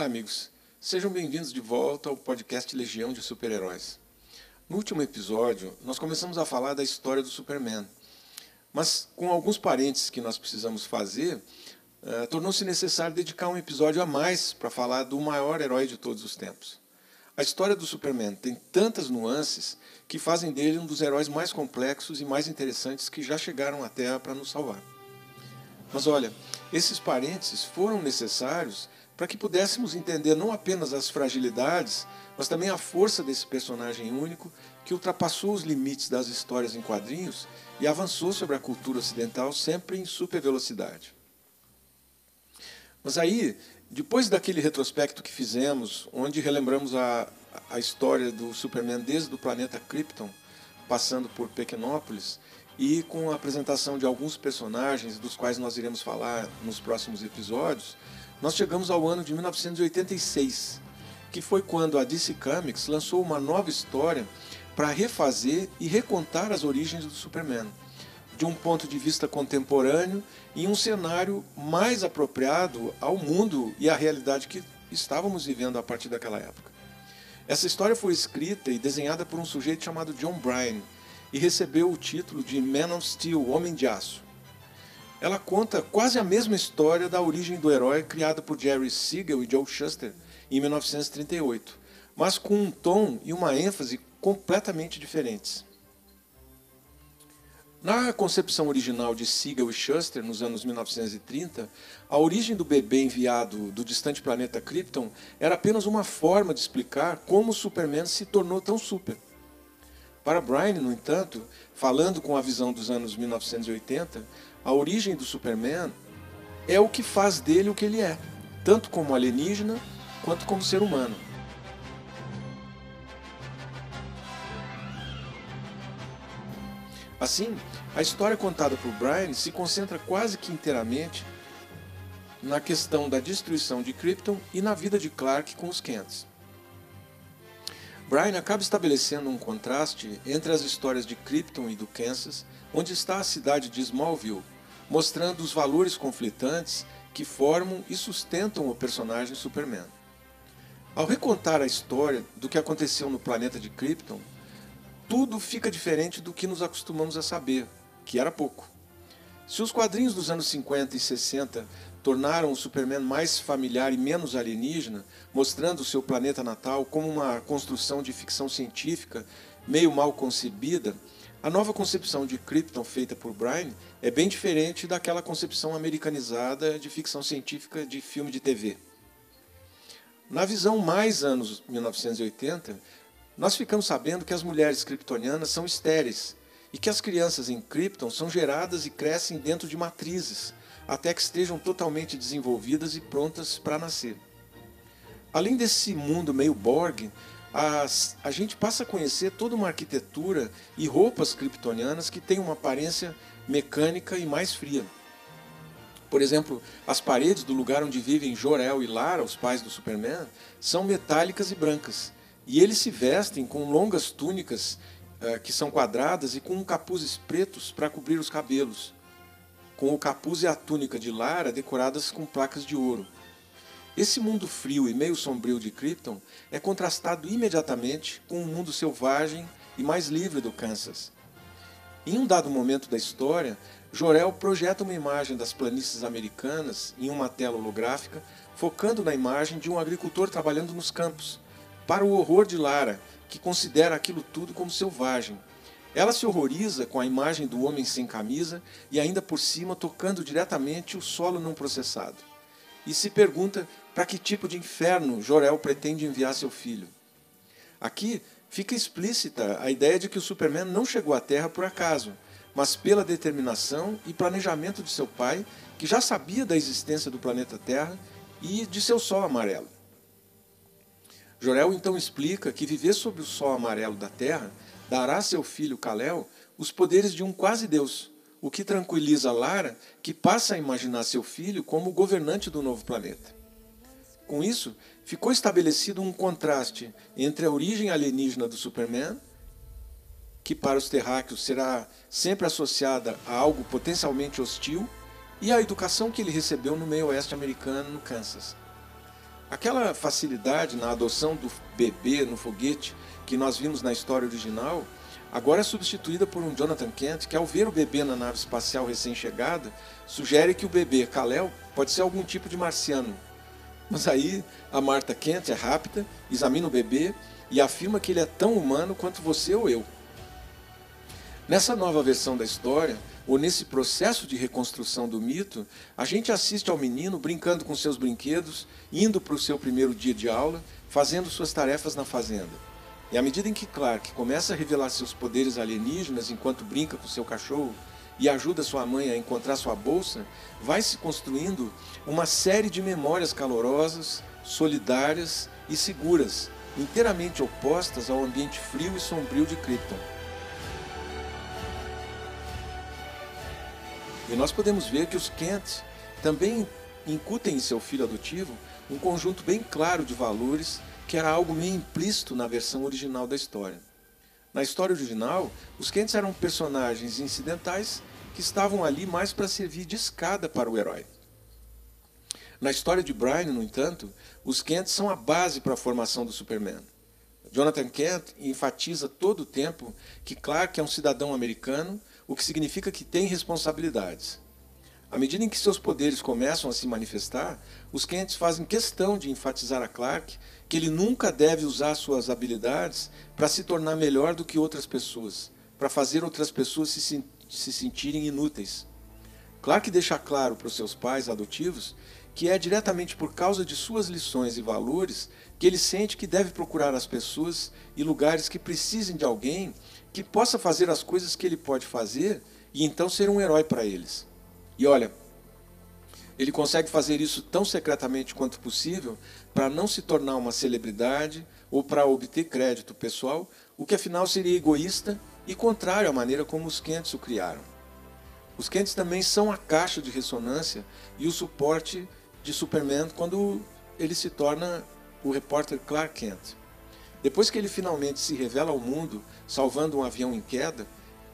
Olá, amigos. Sejam bem-vindos de volta ao podcast Legião de Super-Heróis. No último episódio, nós começamos a falar da história do Superman. Mas, com alguns parênteses que nós precisamos fazer, uh, tornou-se necessário dedicar um episódio a mais para falar do maior herói de todos os tempos. A história do Superman tem tantas nuances que fazem dele um dos heróis mais complexos e mais interessantes que já chegaram à Terra para nos salvar. Mas olha, esses parênteses foram necessários para que pudéssemos entender não apenas as fragilidades, mas também a força desse personagem único que ultrapassou os limites das histórias em quadrinhos e avançou sobre a cultura ocidental sempre em super velocidade. Mas aí, depois daquele retrospecto que fizemos, onde relembramos a, a história do Superman desde o planeta Krypton, passando por Pequenópolis, e com a apresentação de alguns personagens, dos quais nós iremos falar nos próximos episódios, nós chegamos ao ano de 1986, que foi quando a DC Comics lançou uma nova história para refazer e recontar as origens do Superman, de um ponto de vista contemporâneo em um cenário mais apropriado ao mundo e à realidade que estávamos vivendo a partir daquela época. Essa história foi escrita e desenhada por um sujeito chamado John Bryan e recebeu o título de Man of Steel, Homem de Aço ela conta quase a mesma história da origem do herói criada por Jerry Siegel e Joe Shuster em 1938, mas com um tom e uma ênfase completamente diferentes. Na concepção original de Siegel e Shuster, nos anos 1930, a origem do bebê enviado do distante planeta Krypton era apenas uma forma de explicar como o Superman se tornou tão super. Para Brian, no entanto, falando com a visão dos anos 1980, a origem do Superman é o que faz dele o que ele é, tanto como alienígena quanto como ser humano. Assim, a história contada por Brian se concentra quase que inteiramente na questão da destruição de Krypton e na vida de Clark com os Kents. Brian acaba estabelecendo um contraste entre as histórias de Krypton e do Kansas onde está a cidade de Smallville, mostrando os valores conflitantes que formam e sustentam o personagem Superman. Ao recontar a história do que aconteceu no planeta de Krypton, tudo fica diferente do que nos acostumamos a saber, que era pouco. Se os quadrinhos dos anos 50 e 60 tornaram o Superman mais familiar e menos alienígena, mostrando seu planeta natal como uma construção de ficção científica meio mal concebida, a nova concepção de Krypton feita por Brian é bem diferente daquela concepção americanizada de ficção científica de filme de TV. Na visão mais anos 1980, nós ficamos sabendo que as mulheres kryptonianas são estéreis e que as crianças em Krypton são geradas e crescem dentro de matrizes, até que estejam totalmente desenvolvidas e prontas para nascer. Além desse mundo meio Borg, as, a gente passa a conhecer toda uma arquitetura e roupas kryptonianas que têm uma aparência mecânica e mais fria. Por exemplo, as paredes do lugar onde vivem Jor-El e Lara, os pais do Superman, são metálicas e brancas. E eles se vestem com longas túnicas uh, que são quadradas e com capuzes pretos para cobrir os cabelos, com o capuz e a túnica de Lara decoradas com placas de ouro. Esse mundo frio e meio sombrio de Krypton é contrastado imediatamente com o mundo selvagem e mais livre do Kansas. Em um dado momento da história, Jorel projeta uma imagem das planícies americanas em uma tela holográfica, focando na imagem de um agricultor trabalhando nos campos, para o horror de Lara, que considera aquilo tudo como selvagem. Ela se horroriza com a imagem do homem sem camisa e ainda por cima tocando diretamente o solo não processado. E se pergunta para que tipo de inferno Jorel pretende enviar seu filho. Aqui fica explícita a ideia de que o Superman não chegou à Terra por acaso, mas pela determinação e planejamento de seu pai, que já sabia da existência do planeta Terra e de seu Sol amarelo. Jorel então explica que viver sob o Sol amarelo da Terra dará a seu filho Kalel os poderes de um quase Deus, o que tranquiliza Lara, que passa a imaginar seu filho como governante do novo planeta. Com isso, ficou estabelecido um contraste entre a origem alienígena do Superman, que para os terráqueos será sempre associada a algo potencialmente hostil, e a educação que ele recebeu no meio oeste americano, no Kansas. Aquela facilidade na adoção do bebê no foguete que nós vimos na história original, agora é substituída por um Jonathan Kent que, ao ver o bebê na nave espacial recém-chegada, sugere que o bebê, Kal-El, pode ser algum tipo de marciano. Mas aí a Marta Kent é rápida, examina o bebê e afirma que ele é tão humano quanto você ou eu. Nessa nova versão da história, ou nesse processo de reconstrução do mito, a gente assiste ao menino brincando com seus brinquedos, indo para o seu primeiro dia de aula, fazendo suas tarefas na fazenda. E à medida em que Clark começa a revelar seus poderes alienígenas enquanto brinca com seu cachorro e ajuda sua mãe a encontrar sua bolsa, vai se construindo uma série de memórias calorosas, solidárias e seguras, inteiramente opostas ao ambiente frio e sombrio de Krypton. E nós podemos ver que os Kent também incutem em seu filho adotivo um conjunto bem claro de valores que era algo meio implícito na versão original da história. Na história original, os Kents eram personagens incidentais que estavam ali mais para servir de escada para o herói. Na história de Brian, no entanto, os Kent são a base para a formação do Superman. Jonathan Kent enfatiza todo o tempo que Clark é um cidadão americano o que significa que tem responsabilidades. À medida em que seus poderes começam a se manifestar, os Kents fazem questão de enfatizar a Clark que ele nunca deve usar suas habilidades para se tornar melhor do que outras pessoas, para fazer outras pessoas se, se sentirem inúteis. Clark deixa claro para os seus pais adotivos que é diretamente por causa de suas lições e valores que ele sente que deve procurar as pessoas e lugares que precisem de alguém que possa fazer as coisas que ele pode fazer e então ser um herói para eles. E olha, ele consegue fazer isso tão secretamente quanto possível para não se tornar uma celebridade ou para obter crédito pessoal, o que afinal seria egoísta e contrário à maneira como os Kents o criaram. Os Kents também são a caixa de ressonância e o suporte de Superman quando ele se torna o repórter Clark Kent. Depois que ele finalmente se revela ao mundo, salvando um avião em queda,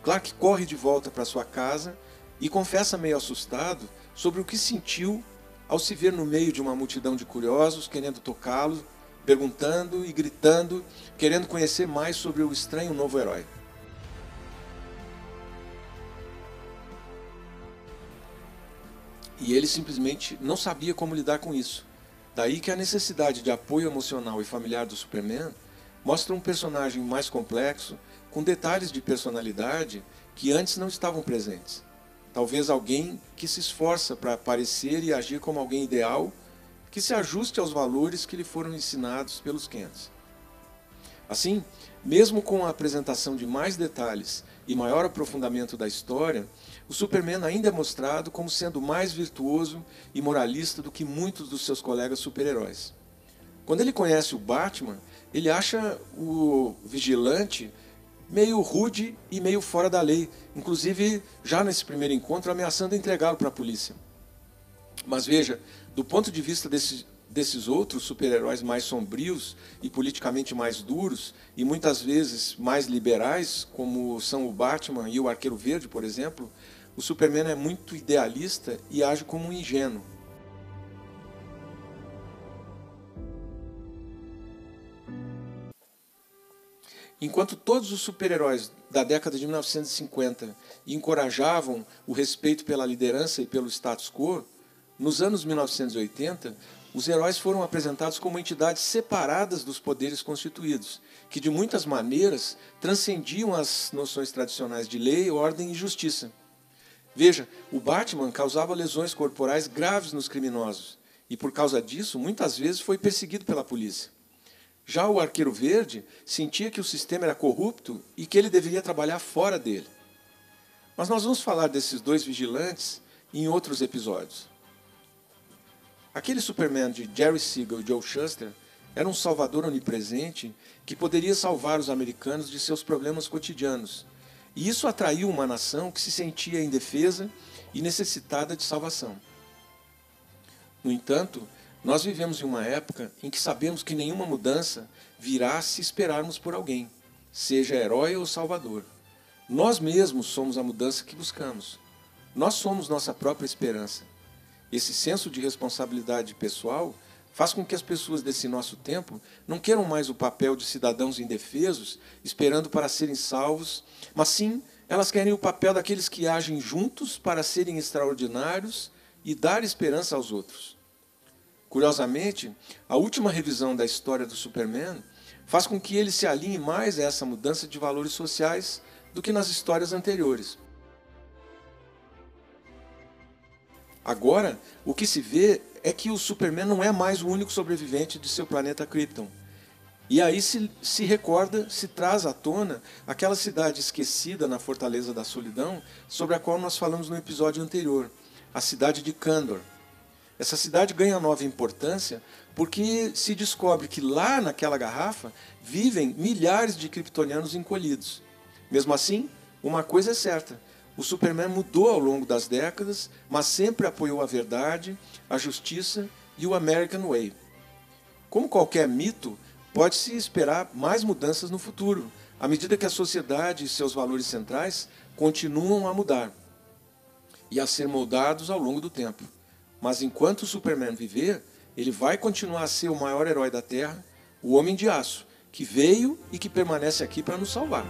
Clark corre de volta para sua casa e confessa meio assustado sobre o que sentiu ao se ver no meio de uma multidão de curiosos querendo tocá-lo, perguntando e gritando, querendo conhecer mais sobre o estranho novo herói. E ele simplesmente não sabia como lidar com isso. Daí que a necessidade de apoio emocional e familiar do Superman mostra um personagem mais complexo, com detalhes de personalidade que antes não estavam presentes. Talvez alguém que se esforça para parecer e agir como alguém ideal, que se ajuste aos valores que lhe foram ensinados pelos Kents. Assim, mesmo com a apresentação de mais detalhes e maior aprofundamento da história, o Superman ainda é mostrado como sendo mais virtuoso e moralista do que muitos dos seus colegas super-heróis. Quando ele conhece o Batman, ele acha o vigilante meio rude e meio fora da lei, inclusive já nesse primeiro encontro ameaçando entregá-lo para a polícia. Mas veja, do ponto de vista desses, outros super-heróis mais sombrios e politicamente mais duros, e muitas vezes mais liberais, como são o Batman e o Arqueiro Verde, por exemplo, o Superman é muito idealista e age como um ingênuo. Enquanto todos os super-heróis da década de 1950 encorajavam o respeito pela liderança e pelo status quo, nos anos 1980, os heróis foram apresentados como entidades separadas dos poderes constituídos, que de muitas maneiras transcendiam as noções tradicionais de lei, ordem e justiça. Veja, o Batman causava lesões corporais graves nos criminosos e, por causa disso, muitas vezes foi perseguido pela polícia. Já o arqueiro verde sentia que o sistema era corrupto e que ele deveria trabalhar fora dele. Mas nós vamos falar desses dois vigilantes em outros episódios. Aquele Superman de Jerry Siegel e Joe Shuster era um salvador onipresente que poderia salvar os americanos de seus problemas cotidianos. E isso atraiu uma nação que se sentia indefesa e necessitada de salvação. No entanto, nós vivemos em uma época em que sabemos que nenhuma mudança virá se esperarmos por alguém, seja herói ou salvador. Nós mesmos somos a mudança que buscamos. Nós somos nossa própria esperança. Esse senso de responsabilidade pessoal faz com que as pessoas desse nosso tempo não queiram mais o papel de cidadãos indefesos, esperando para serem salvos, mas sim elas querem o papel daqueles que agem juntos para serem extraordinários e dar esperança aos outros. Curiosamente, a última revisão da história do Superman faz com que ele se alinhe mais a essa mudança de valores sociais do que nas histórias anteriores. Agora, o que se vê é que o Superman não é mais o único sobrevivente de seu planeta Krypton. E aí se, se recorda, se traz à tona aquela cidade esquecida na Fortaleza da Solidão, sobre a qual nós falamos no episódio anterior, a cidade de Kandor. Essa cidade ganha nova importância porque se descobre que lá naquela garrafa vivem milhares de kryptonianos encolhidos. Mesmo assim, uma coisa é certa: o Superman mudou ao longo das décadas, mas sempre apoiou a verdade, a justiça e o American Way. Como qualquer mito, pode-se esperar mais mudanças no futuro, à medida que a sociedade e seus valores centrais continuam a mudar e a ser moldados ao longo do tempo. Mas enquanto o Superman viver, ele vai continuar a ser o maior herói da Terra, o Homem de Aço, que veio e que permanece aqui para nos salvar.